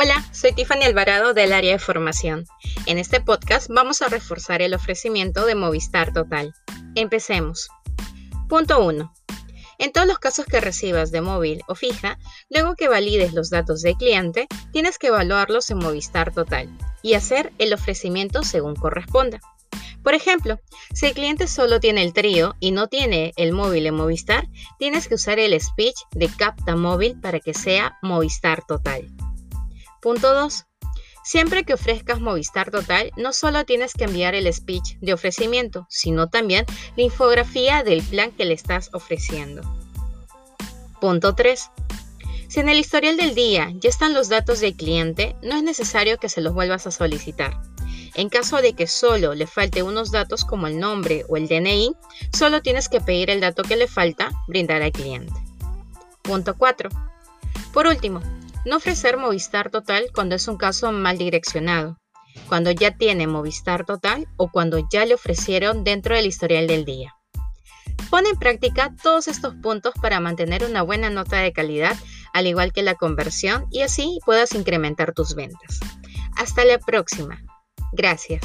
Hola, soy Tiffany Alvarado del área de formación. En este podcast vamos a reforzar el ofrecimiento de Movistar Total. Empecemos. Punto 1. En todos los casos que recibas de móvil o fija, luego que valides los datos del cliente, tienes que evaluarlos en Movistar Total y hacer el ofrecimiento según corresponda. Por ejemplo, si el cliente solo tiene el trío y no tiene el móvil en Movistar, tienes que usar el speech de Capta Móvil para que sea Movistar Total. Punto 2. Siempre que ofrezcas Movistar Total, no solo tienes que enviar el speech de ofrecimiento, sino también la infografía del plan que le estás ofreciendo. Punto 3. Si en el historial del día ya están los datos del cliente, no es necesario que se los vuelvas a solicitar. En caso de que solo le falte unos datos como el nombre o el DNI, solo tienes que pedir el dato que le falta, brindar al cliente. Punto 4. Por último, no ofrecer Movistar Total cuando es un caso mal direccionado, cuando ya tiene Movistar Total o cuando ya le ofrecieron dentro del historial del día. Pon en práctica todos estos puntos para mantener una buena nota de calidad, al igual que la conversión, y así puedas incrementar tus ventas. Hasta la próxima. Gracias.